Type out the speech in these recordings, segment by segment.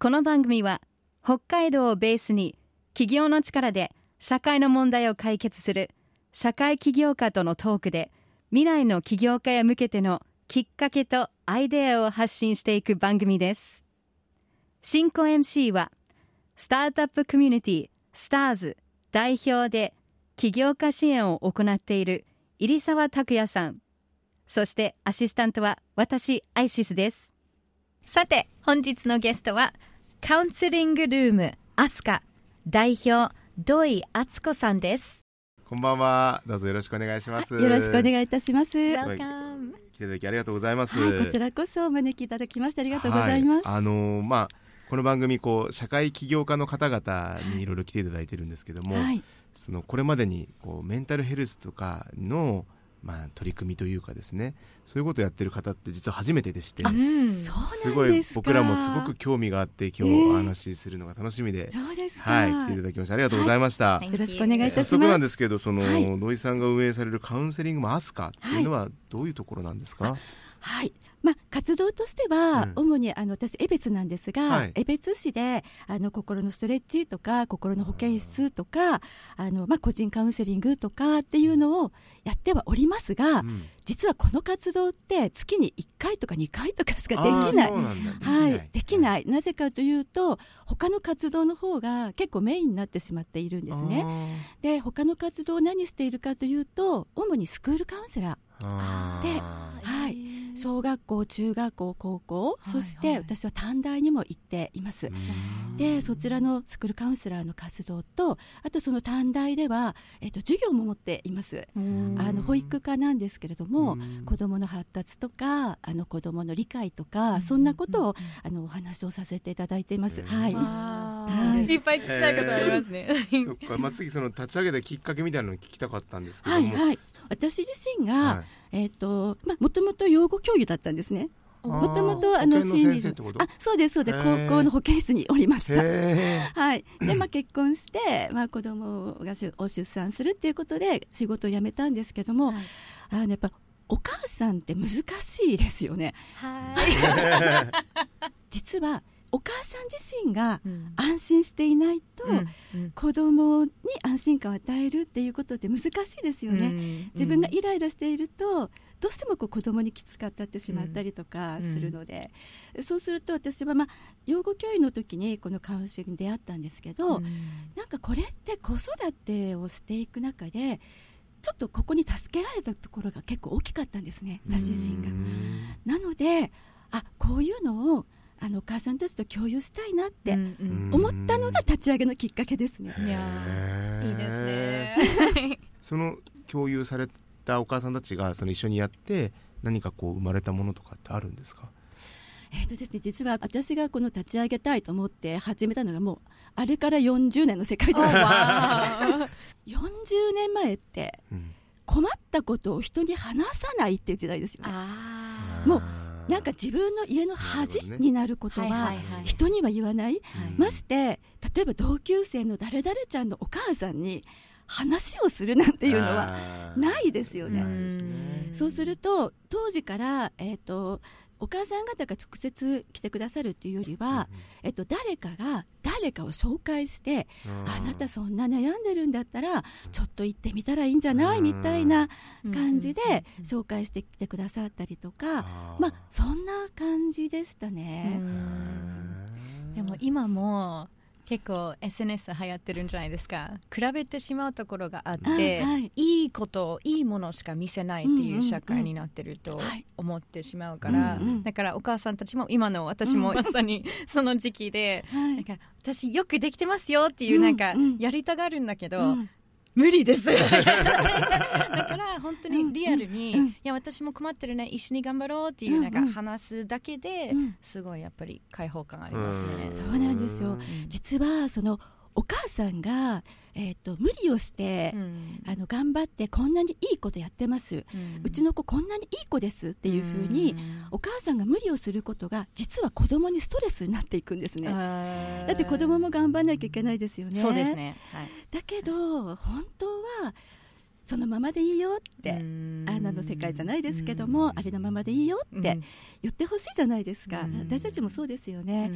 この番組は北海道をベースに企業の力で社会の問題を解決する社会起業家とのトークで未来の起業家へ向けてのきっかけとアイデアを発信していく番組です。進行 MC はスタートアップコミュニティスターズ代表で起業家支援を行っている入澤拓也さん。そしてアシスタントは私アイシスです。さて本日のゲストはカウンセリングルームアスカ代表土井敦子さんですこんばんは。どうぞよろしくお願いします。よろしくお願いいたします。Welcome 来ていただきありがとうございます。はい、こちらこそお招きいただきましてありがとうございます。はいあのーまあこの番組こう社会起業家の方々にいろいろ来ていただいてるんですけども、はい、そのこれまでにこうメンタルヘルスとかのまあ取り組みというかですね、そういうことをやってる方って実は初めてでして、すごい僕らもすごく興味があって今日ええお話しするのが楽しみで、そうですか。はい来ていただきましてありがとうございました。はい。よろしくお願いいたします。早速なんですけどその、はい。土井さんが運営されるカウンセリングマアスカっていうのはどういうところなんですか、はい。まあ、活動としては、うん。主にあの私、江別なんですが、はい。江別市であの心のストレッチとか、心の保健室とか、あのまあ、個人カウンセリングとかっていうのをやってはおりますが、うん。実はこの活動って月に1回とか2回とかしかできない。はない。い、できない、なぜかというと、他の活動の方が結構メインになってしまっているんですね。で、他の活動を何しているかというと、主にスクールカウンセラあーではい、小学校、中学校、高校、いそして私は短大にも行っています。でそちらのスクールカウンセラーの活動とあとその短大では、えっと授業も持っています。うん。あの保育科なんですけれども、うん。子どもの発達とかあの子どもの理解とか、うん。そんなことを、あのお話をさせていただいています。うんはい、あはい。ーいっぱい聞きたいことありますね。そっか、まあ、次その立ち上げたきっかけみたいなのを聞きたかったんですけども、はいはい私自身が、はい。えっ、とまあもともと養護教諭だったんですね。もともとあの保健の先生ってこと？あそうですそうです。高校の保健室におりました。へはい、でまあ、結婚して、まあ、子供がしゅを出産するっていうことで仕事を辞めたんですけども、はい。あのやっぱお母さんって難しいですよね。はい。実はお母さん自身がうん。安心していないと、うん子供に安心感を与えるっていうことって難しいですよね、うん自分がイライラしているとどうしてもこう子供にきつかったってしまったりとかするので、そうすると私は、まあ、養護教諭の時にこのカウンセリングに出会ったんですけど、うん。なんかこれって子育てをしていく中でちょっとここに助けられたところが結構大きかったんですね。私自身が。なのであこういうのをあのお母さんたちと共有したいなって思ったのが立ち上げのきっかけですね。いやいいですね。その共有されたお母さんたちがその一緒にやって何かこう生まれたものとかってあるんですか？えーとですね、実は私がこの立ち上げたいと思って始めたのがもうあれから40年の世界です。わ40 年前ってうん困ったことを人に話さないっていう時代ですよね。あもうなんか自分の家の恥になることは人には言わない、はいまして例えば同級生の誰々ちゃんのお母さんに話をするなんていうのはないですよね。そうすると当時から、えー、とお母さん方が直接来てくださるっていうよりは、えっと、誰かが誰かを紹介してうん。あなたそんな悩んでるんだったらちょっと行ってみたらいいんじゃないみたいな感じでうん紹介してきてくださったりとか、まあ、そんな感じでしたうね。んでも今も結構 SNS 流行ってるんじゃないですか。比べてしまうところがあって、はいはい。いいこといいものしか見せないっていう社会になってるとはい。思ってしまうから、うんうん。だからお母さんたちも今の私もうん。まさに その時期で、はい。なんか私よくできてますよっていううんなんかうんやりたがるんだけど、うん。無理です。だか私も困ってるね一緒に頑張ろうっていうなんかうんうん。話すだけで、うん。すごいやっぱり開放感ありますね。そうなんですよ。実はそのお母さんが、えー、と無理をして、うん。あの頑張ってこんなにいいことやってます、うちの子こんなにいい子ですっていうふうに、お母さんが無理をすることが実は子供にストレスになっていくんですね。だだって子供も頑張らなきゃいけないですよね。そうですね、はい、だけど本当はそのままでいいよってあなの世界じゃないですけどもありのままでいいよって言ってほしいじゃないですか。私たちもそうですよね。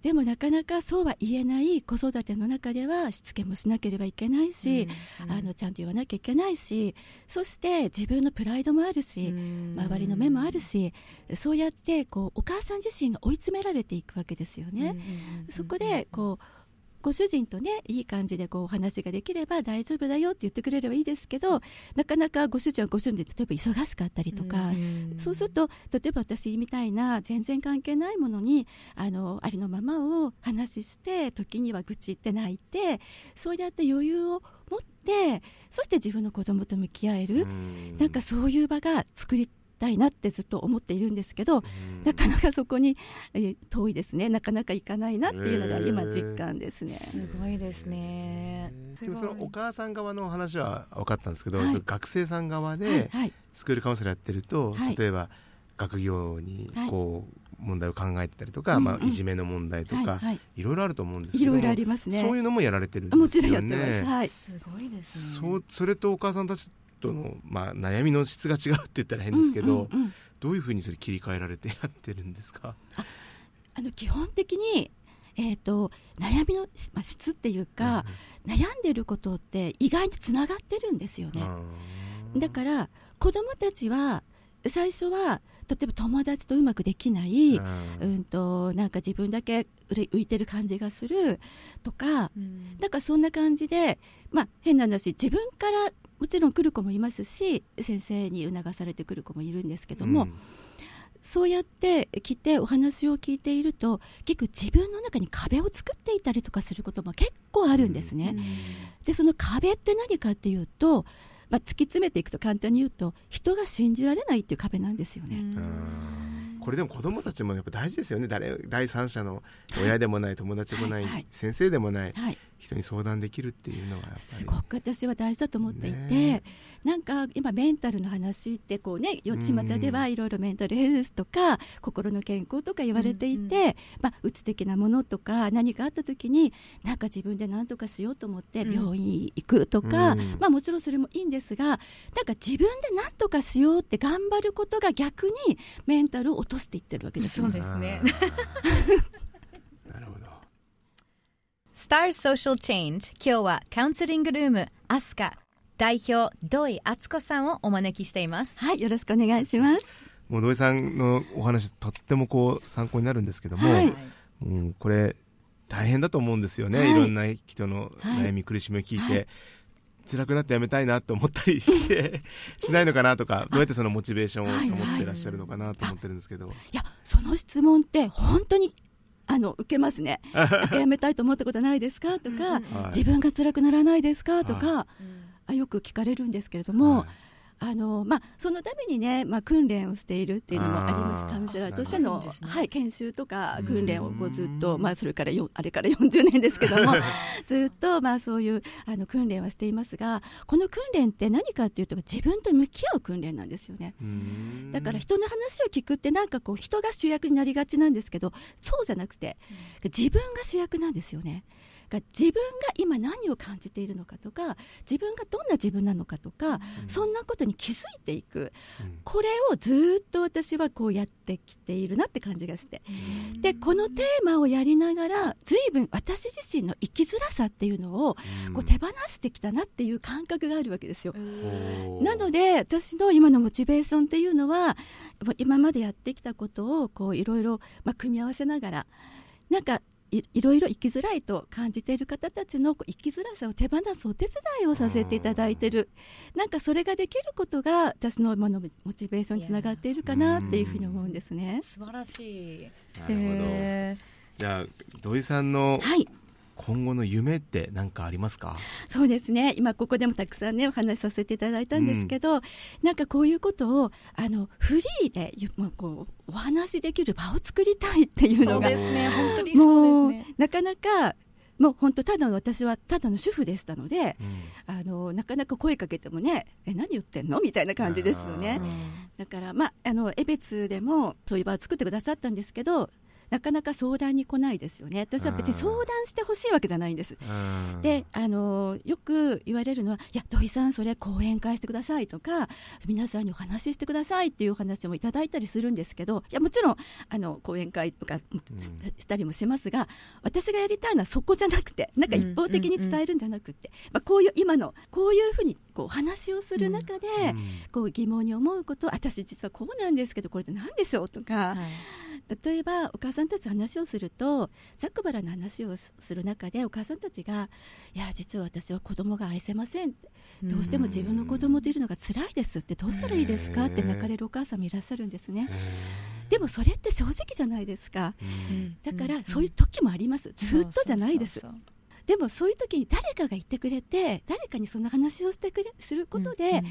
でもなかなかそうは言えない子育ての中ではしつけもしなければいけないしあのちゃんと言わなきゃいけないしそして自分のプライドもあるし周りの目もあるしそうやってこうお母さん自身が追い詰められていくわけですよね。そこでこうご主人とねいい感じでこうお話ができれば大丈夫だよって言ってくれればいいですけどなかなかご主人はご主人で例えば忙しかったりとか、そうすると例えば私みたいな全然関係ないものにあのありのままを話して時には愚痴って泣いてそうやって余裕を持ってそして自分の子供と向き合える。なんかそういう場が作りたいなってずっと思っているんですけど、なかなかそこに、え遠いですね。なかなか行かないなっていうのが今実感ですね、すごいですね。でもそのお母さん側の話は分かったんですけど、はい、学生さん側でスクールカウンセラーやってると、はい、例えば学業にこう、問題を考えてたりとか、うんうん、まあ、いじめの問題とか、はいはい、いろいろあると思うんですけどいろいろありますね。そういうのもやられてるんですよね。もちろんやってます、はい、すごいですね。そそれとお母さんたちとの、まあ、悩みの質が違うって言ったら変ですけど、うんうんうん、どういうふうにそれ切り替えられてやってるんですか？あの基本的に、えーと、悩みの、まあ、質っていうか、うん、悩んでることって意外につながってるんですよね。だから子供たちは最初は例えば友達とうまくできない、うん、うんとなんか自分だけ浮いてる感じがするとか、うん、なんかそんな感じで、まあ、変な話自分からもちろん来る子もいますし先生に促されてくる子もいるんですけども、うん、そうやって来てお話を聞いていると結構自分の中に壁を作っていたりとかすることも結構あるんですね。うん、でその壁って何かっていうとまあ、突き詰めていくと簡単に言うと人が信じられないっていう壁なんですよね。これでも子どもたちもやっぱ大事ですよね。誰第三者の親でもない、友達もない、はいはい、先生でもない、はい、人に相談できるっていうのがすごく私は大事だと思っていて、ね、なんか今メンタルの話ってこうね巷ではいろいろメンタルヘルスとか心の健康とか言われていて、うんうん、まあ、うつ的なものとか何かあった時になんか自分で何とかしようと思って病院行くとか、うん、まあ、もちろんそれもいいんですがなんか自分で何とかしようって頑張ることが逆にメンタルを落としていってるわけですそうですね。スター。ソーシャルチェンジ今日はカウンセリングルームアスカ代表土井敦子さんをお招きしています。はいよろしくお願いします。もう土井さんのお話とってもこう参考になるんですけども、はい、うん、これ大変だと思うんですよね、はい、いろんな人の悩み、苦しみを聞いて、はい辛くなってやめたいなと思ったりして しないのかなとかどうやってそのモチベーションを保ってらっしゃるのかなと思ってるんですけど、いやその質問って本当にあの受けますね。やめたいと思ったことないですかとか、自分が辛くならないですかとか、あよく聞かれるんですけれども、はいあのまあ、そのためにね、まあ、訓練をしているっていうのもあります。カウンセラーとしての、ね、はい、研修とか訓練をこうずっと、まあ、それからよあれから40年ですけども ずっと、まあ、そういうあの訓練はしていますがこの訓練って何かっていうと自分と向き合う訓練なんですよね。だから人の話を聞くってなんかこう人が主役になりがちなん。ですけどそうじゃなくて自分が主役なんですよね。が自分が今何を感じているのかとか自分がどんな自分なのかとか、うん、そんなことに気づいていく、うん、これをずっと私はこうやってきているなって感じがして、うん、でこのテーマをやりながら随分私自身の生きづらさっていうのをこう手放してきたなっていう感覚があるわけですよ。なので私の今のモチベーションっていうのは今までやってきたことをこういろいろ、まあ、組み合わせながらなんかいいろいろ生きづらいと感じている方たちの生きづらさを手放すお手伝いをさせていただいているなんかそれができることが私の今のモチベーションにつながっているかなっていうふうに思うんですね。素晴らしい。なるほど、えー、じゃあ土井さんの、はい今後の夢って何かありますか？そうですね。今ここでもたくさんねお話しさせていただいたんですけど、うん、なんかこういうことをあのフリーでまあ、こうお話できる場を作りたいっていうのがそうですね。本当にそうですね。なかなかもう本当ただの私はただの主婦でしたので、うん、あのなかなか声かけてもねえ何言ってんの？みたいな感じですよね。だからまああの江別でもそういう場を作ってくださったんですけどなかなか相談に来ないですよね。私は別に相談してほしいわけじゃないんです。であのよく言われるのは「いや土井さんそれ講演会してください」とか皆さんにお話ししてくださいっていうお話もいただいたりするんですけどいやもちろんあの講演会とかしたりもしますが私がやりたいのはそこじゃなくてなんか一方的に伝えるんじゃなくて、まあ、こういう今のこういうふうにこう話をする中で、こう疑問に思うこと私実はこうなんですけどこれって何でしょうとか、はい、例えばお母さんたち話をするとざっくばらの話をする中でお母さんたちが「いや実は私は子供が愛せません」どうしても自分の子供といるのが辛いですってどうしたらいいですか？って泣かれるお母さんもいらっしゃるんですね。でもそれって正直じゃないですか、だからそういう時もあります。ずっとじゃないです。でもそういう時に誰かが言ってくれて誰かにその話をしてくれすることで、うんうんうん、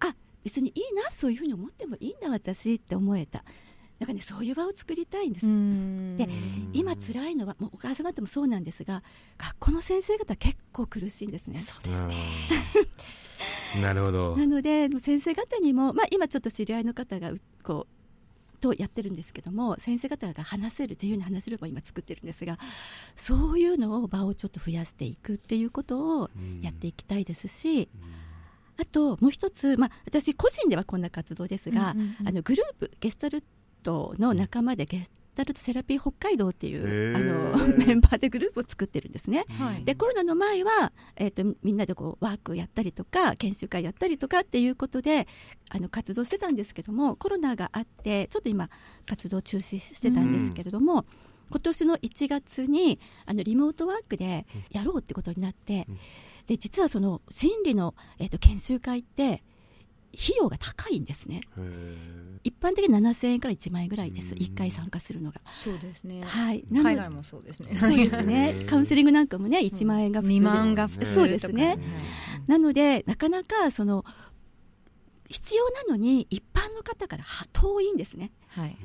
あ別にいいなそういうふうに思ってもいいんだ私って思えた。なんかねそういう場を作りたいんです。で今辛いのはもうお母さん方もそうなんですが学校の先生方結構苦しいんですね。そうですね。なるほど。なので先生方にもまあ今ちょっと知り合いの方がこうとやってるんですけども先生方が話せる自由に話せる場を今作ってるんですがそういうのを場をちょっと増やしていくっていうことをやっていきたいですし、あともう一つ、まあ、私個人ではこんな活動ですが、あのグループゲスタルトの仲間でゲスタルトセラピー北海道っていうあの メンバーでグループを作ってるんですね。はい、でコロナの前は、えーと、みんなでこうワークやったりとか研修会やったりとかっていうことであの活動してたんですけどもコロナがあってちょっと今活動中止してたんですけれども。うん今年の1月にあのリモートワークでやろうってことになって、うん、で実はその心理の、えーと研修会って費用が高いんですね一般的に7000円から1万円ぐらいです。1回参加するのが。そうですね、はい、海外もそうですね。そうですね。カウンセリングなんかもね1万円が普通、うん、2万が普通そうですね、なのでなかなかその必要なのに一般の方から遠いんですね。はい、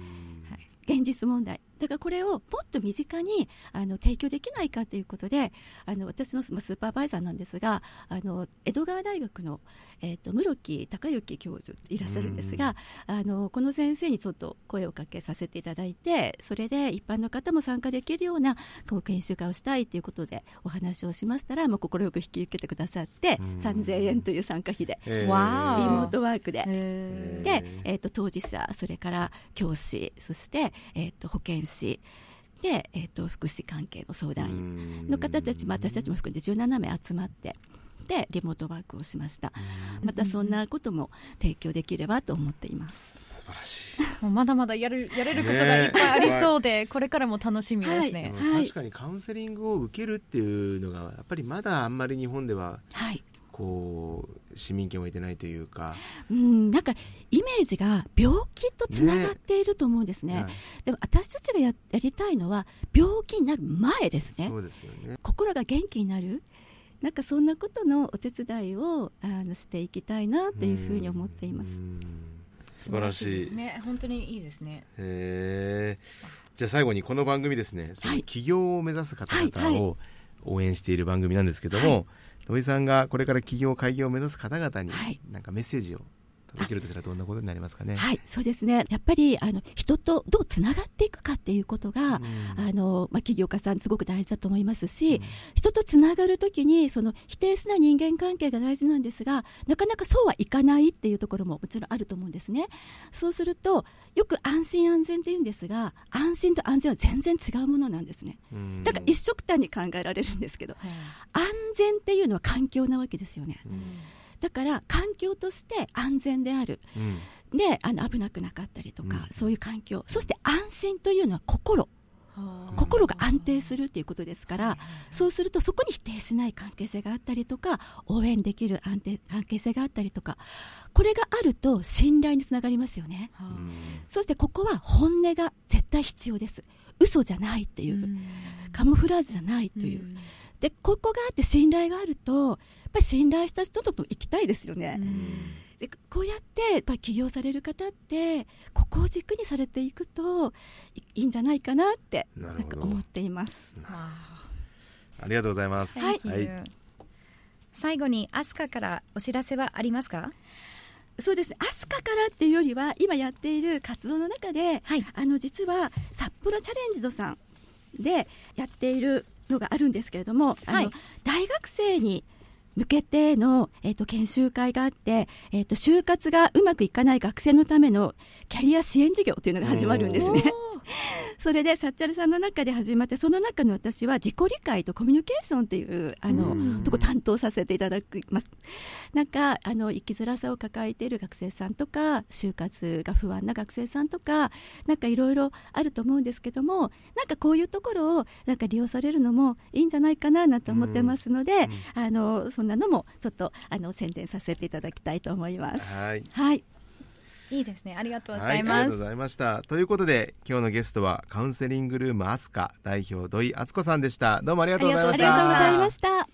はい、現実問題だからこれをもっと身近にあの提供できないかということであの私のスーパーバイザーなんですがあの江戸川大学の、えーと、室木隆之教授いらっしゃるんですがあのこの先生にちょっと声をかけさせていただいてそれで一般の方も参加できるようなこう研修会をしたいということでお話をしましたら快く引き受けてくださって3000円という参加費でリモートワークで。で、えーと、当事者それから教師そして、えーと保健師で、えーと、福祉関係の相談員の方たち、まあ、私たちも含んで17名集まってでリモートワークをしました。またそんなことも提供できればと思っています。素晴らしい。もうまだまだやるやれることがいっぱいありそうで、ね、これからも楽しみですね、はい、確かにカウンセリングを受けるっていうのがやっぱりまだあんまり日本では、はい、こう市民権を得てないというか、うん、なんかイメージが病気とつながっていると思うんですね、ねはい、でも私たちがややりたいのは病気になる前ですね。そうですよね。心が元気になる。なんかそんなことのお手伝いをあのしていきたいなというふうに思っています。素晴らしい。ね本当にいいですね。へえじゃあ最後にこの番組ですね、その起業を目指す方々を応援している番組なんですけども、はい。土井さんがこれから起業開業を目指す方々に、なんかメッセージを届けるとしたらどんなことになりますかね？はい、そうですね。やっぱりあの人とどうつながっていくかっていうことが、うん、あのまあ起業家さんすごく大事だと思いますし、うん、人とつながるときにその否定しない人間関係が大事なんですが、なかなかそうはいかないっていうところももちろんあると思うんですね。そうするとよく安心安全って言うんですが、安心と安全は全然違うものなんですね。うん、だから一緒くたに考えられるんですけど、安全っていうのは環境なわけですよね。だから環境として安全である、うん、であの危なくなかったりとか、うん、そういう環境。そして安心というのは心。心が安定するということですから、そうするとそこに否定しない関係性があったりとか応援できる安定関係性があったりとかこれがあると信頼につながりますよね、そしてここは本音が絶対必要です。嘘じゃないっていう、カモフラージュじゃないという、でここがあって信頼があるとぱり信頼した人とも行きたいですよね。でこうやってやっぱ起業される方ってここを軸にされていくといいんじゃないかなってなんか思っています。ありがとうございます。はい、はい、最後にアスカからお知らせはありますか？そうですアスカからっていうよりは今やっている活動の中で、はい、あの実は札幌チャレンジドさんでやっているのがあるんですけれども、あの大学生に向けての、えーと、研修会があって、えーと、就活がうまくいかない学生のためのキャリア支援事業というのが始まるんですね。それでサッチャルさんの中で始まってその中の私は自己理解とコミュニケーションっていうあのとこ担当させていただきます。なんかあの生きづらさを抱えている学生さんとか就活が不安な学生さんとかなんかいろいろあると思うんですけどもなんかこういうところをなんか利用されるのもいいんじゃないかななんて思ってますのであのそんなのもちょっとあの宣伝させていただきたいと思います。はい、はいいいですね。ありがとうございます。はい、ありがとうございました。ということで、今日のゲストはカウンセリングルームアスカ代表土井敦子さんでした。どうもありがとうございました。ありがとうございました。